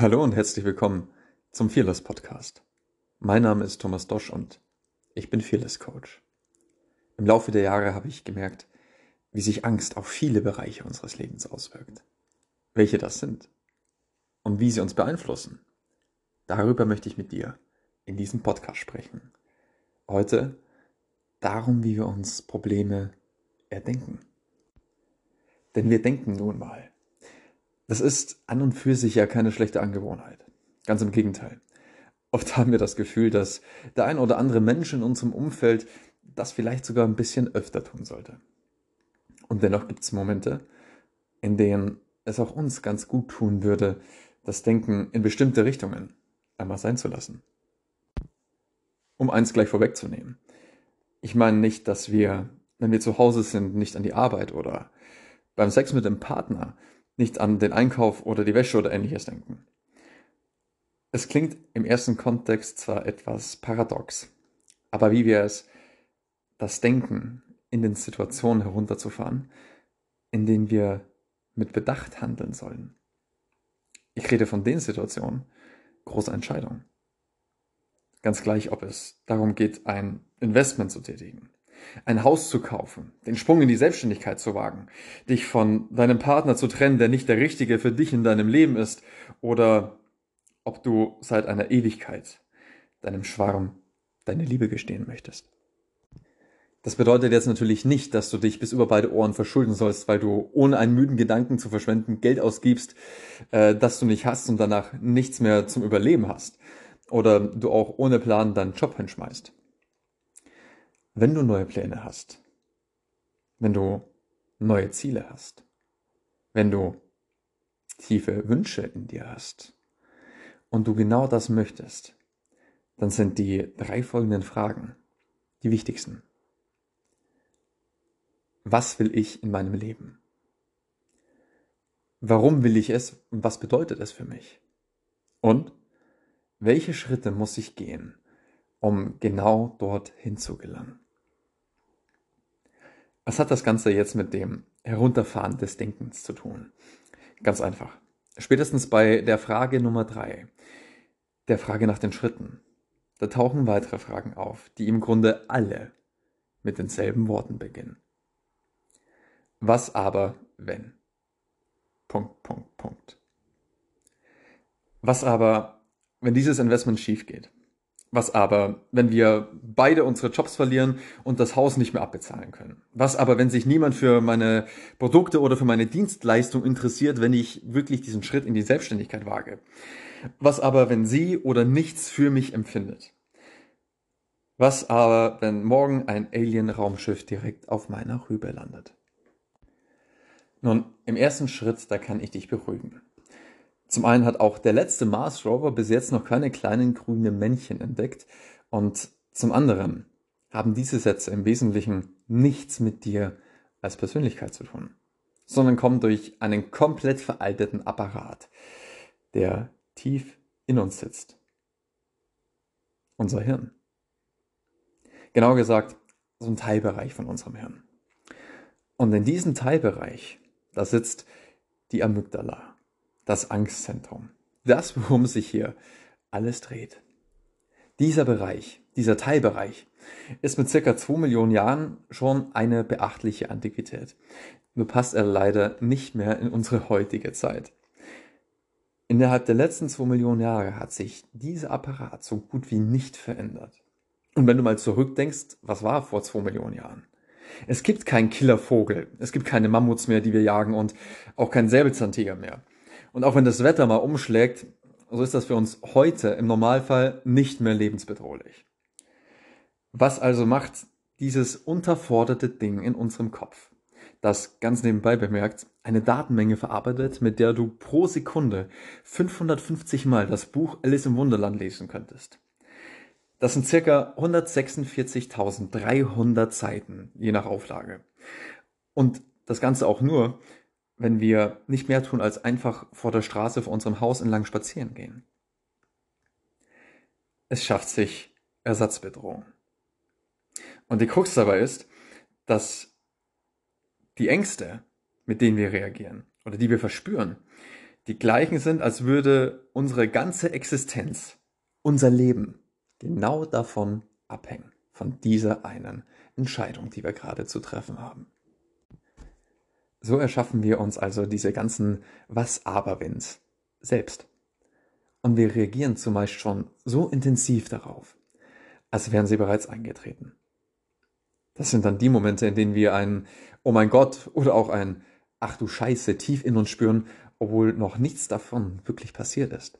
Hallo und herzlich willkommen zum Fearless Podcast. Mein Name ist Thomas Dosch und ich bin Fearless Coach. Im Laufe der Jahre habe ich gemerkt, wie sich Angst auf viele Bereiche unseres Lebens auswirkt. Welche das sind und wie sie uns beeinflussen. Darüber möchte ich mit dir in diesem Podcast sprechen. Heute darum, wie wir uns Probleme erdenken. Denn wir denken nun mal. Das ist an und für sich ja keine schlechte Angewohnheit. Ganz im Gegenteil. Oft haben wir das Gefühl, dass der ein oder andere Mensch in unserem Umfeld das vielleicht sogar ein bisschen öfter tun sollte. Und dennoch gibt es Momente, in denen es auch uns ganz gut tun würde, das Denken in bestimmte Richtungen einmal sein zu lassen. Um eins gleich vorwegzunehmen. Ich meine nicht, dass wir, wenn wir zu Hause sind, nicht an die Arbeit oder beim Sex mit dem Partner nicht an den Einkauf oder die Wäsche oder ähnliches denken. Es klingt im ersten Kontext zwar etwas paradox, aber wie wir es, das Denken in den Situationen herunterzufahren, in denen wir mit Bedacht handeln sollen. Ich rede von den Situationen, große Entscheidungen. Ganz gleich, ob es darum geht, ein Investment zu tätigen ein Haus zu kaufen, den Sprung in die Selbstständigkeit zu wagen, dich von deinem Partner zu trennen, der nicht der richtige für dich in deinem Leben ist, oder ob du seit einer Ewigkeit deinem Schwarm deine Liebe gestehen möchtest. Das bedeutet jetzt natürlich nicht, dass du dich bis über beide Ohren verschulden sollst, weil du ohne einen müden Gedanken zu verschwenden Geld ausgibst, äh, das du nicht hast und danach nichts mehr zum Überleben hast. Oder du auch ohne Plan deinen Job hinschmeißt. Wenn du neue Pläne hast, wenn du neue Ziele hast, wenn du tiefe Wünsche in dir hast und du genau das möchtest, dann sind die drei folgenden Fragen die wichtigsten. Was will ich in meinem Leben? Warum will ich es und was bedeutet es für mich? Und welche Schritte muss ich gehen, um genau dorthin zu gelangen? Was hat das Ganze jetzt mit dem Herunterfahren des Denkens zu tun? Ganz einfach. Spätestens bei der Frage Nummer drei, der Frage nach den Schritten, da tauchen weitere Fragen auf, die im Grunde alle mit denselben Worten beginnen. Was aber, wenn? Punkt, Punkt, Punkt. Was aber, wenn dieses Investment schief geht? Was aber, wenn wir beide unsere Jobs verlieren und das Haus nicht mehr abbezahlen können? Was aber, wenn sich niemand für meine Produkte oder für meine Dienstleistung interessiert, wenn ich wirklich diesen Schritt in die Selbstständigkeit wage? Was aber, wenn sie oder nichts für mich empfindet? Was aber, wenn morgen ein Alien-Raumschiff direkt auf meiner Rübe landet? Nun, im ersten Schritt, da kann ich dich beruhigen. Zum einen hat auch der letzte Mars Rover bis jetzt noch keine kleinen grünen Männchen entdeckt und zum anderen haben diese Sätze im Wesentlichen nichts mit dir als Persönlichkeit zu tun, sondern kommen durch einen komplett veralteten Apparat, der tief in uns sitzt. Unser Hirn. Genauer gesagt, so ein Teilbereich von unserem Hirn. Und in diesem Teilbereich, da sitzt die Amygdala das Angstzentrum. Das, worum sich hier alles dreht. Dieser Bereich, dieser Teilbereich, ist mit circa 2 Millionen Jahren schon eine beachtliche Antiquität. Nur passt er leider nicht mehr in unsere heutige Zeit. Innerhalb der letzten 2 Millionen Jahre hat sich dieser Apparat so gut wie nicht verändert. Und wenn du mal zurückdenkst, was war vor 2 Millionen Jahren? Es gibt keinen Killervogel, es gibt keine Mammuts mehr, die wir jagen und auch keinen Säbelzahntiger mehr. Und auch wenn das Wetter mal umschlägt, so ist das für uns heute im Normalfall nicht mehr lebensbedrohlich. Was also macht dieses unterforderte Ding in unserem Kopf, das ganz nebenbei bemerkt eine Datenmenge verarbeitet, mit der du pro Sekunde 550 Mal das Buch Alice im Wunderland lesen könntest. Das sind circa 146.300 Seiten, je nach Auflage. Und das Ganze auch nur, wenn wir nicht mehr tun, als einfach vor der Straße vor unserem Haus entlang spazieren gehen. Es schafft sich Ersatzbedrohung. Und die Krux dabei ist, dass die Ängste, mit denen wir reagieren oder die wir verspüren, die gleichen sind, als würde unsere ganze Existenz, unser Leben genau davon abhängen, von dieser einen Entscheidung, die wir gerade zu treffen haben. So erschaffen wir uns also diese ganzen Was-Aber-Wenns selbst. Und wir reagieren zumeist schon so intensiv darauf, als wären sie bereits eingetreten. Das sind dann die Momente, in denen wir ein Oh mein Gott oder auch ein Ach du Scheiße tief in uns spüren, obwohl noch nichts davon wirklich passiert ist.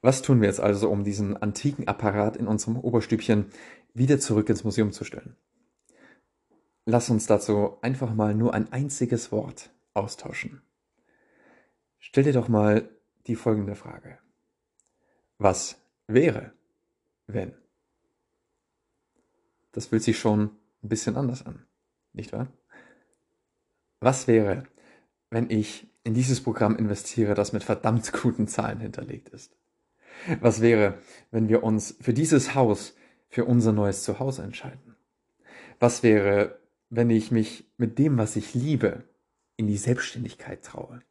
Was tun wir jetzt also, um diesen antiken Apparat in unserem Oberstübchen wieder zurück ins Museum zu stellen? Lass uns dazu einfach mal nur ein einziges Wort austauschen. Stell dir doch mal die folgende Frage. Was wäre, wenn? Das fühlt sich schon ein bisschen anders an, nicht wahr? Was wäre, wenn ich in dieses Programm investiere, das mit verdammt guten Zahlen hinterlegt ist? Was wäre, wenn wir uns für dieses Haus, für unser neues Zuhause entscheiden? Was wäre, wenn ich mich mit dem, was ich liebe, in die Selbstständigkeit traue?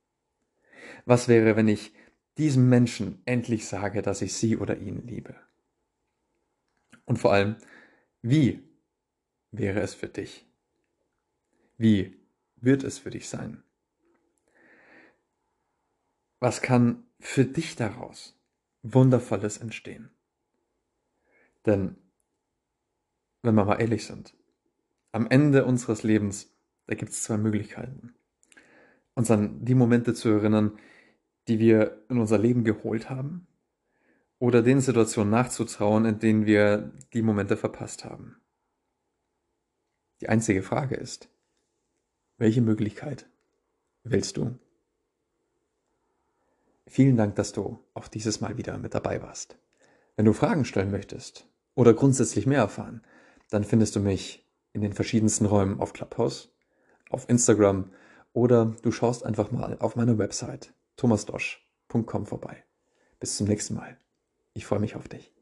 Was wäre, wenn ich diesem Menschen endlich sage, dass ich sie oder ihn liebe? Und vor allem, wie wäre es für dich? Wie wird es für dich sein? Was kann für dich daraus Wundervolles entstehen? Denn, wenn wir mal ehrlich sind, am Ende unseres Lebens, da gibt es zwei Möglichkeiten. Uns an die Momente zu erinnern, die wir in unser Leben geholt haben, oder den Situationen nachzutrauen, in denen wir die Momente verpasst haben. Die einzige Frage ist, welche Möglichkeit willst du? Vielen Dank, dass du auch dieses Mal wieder mit dabei warst. Wenn du Fragen stellen möchtest oder grundsätzlich mehr erfahren, dann findest du mich in den verschiedensten Räumen auf Clubhouse, auf Instagram oder du schaust einfach mal auf meiner Website thomasdosch.com vorbei. Bis zum nächsten Mal. Ich freue mich auf dich.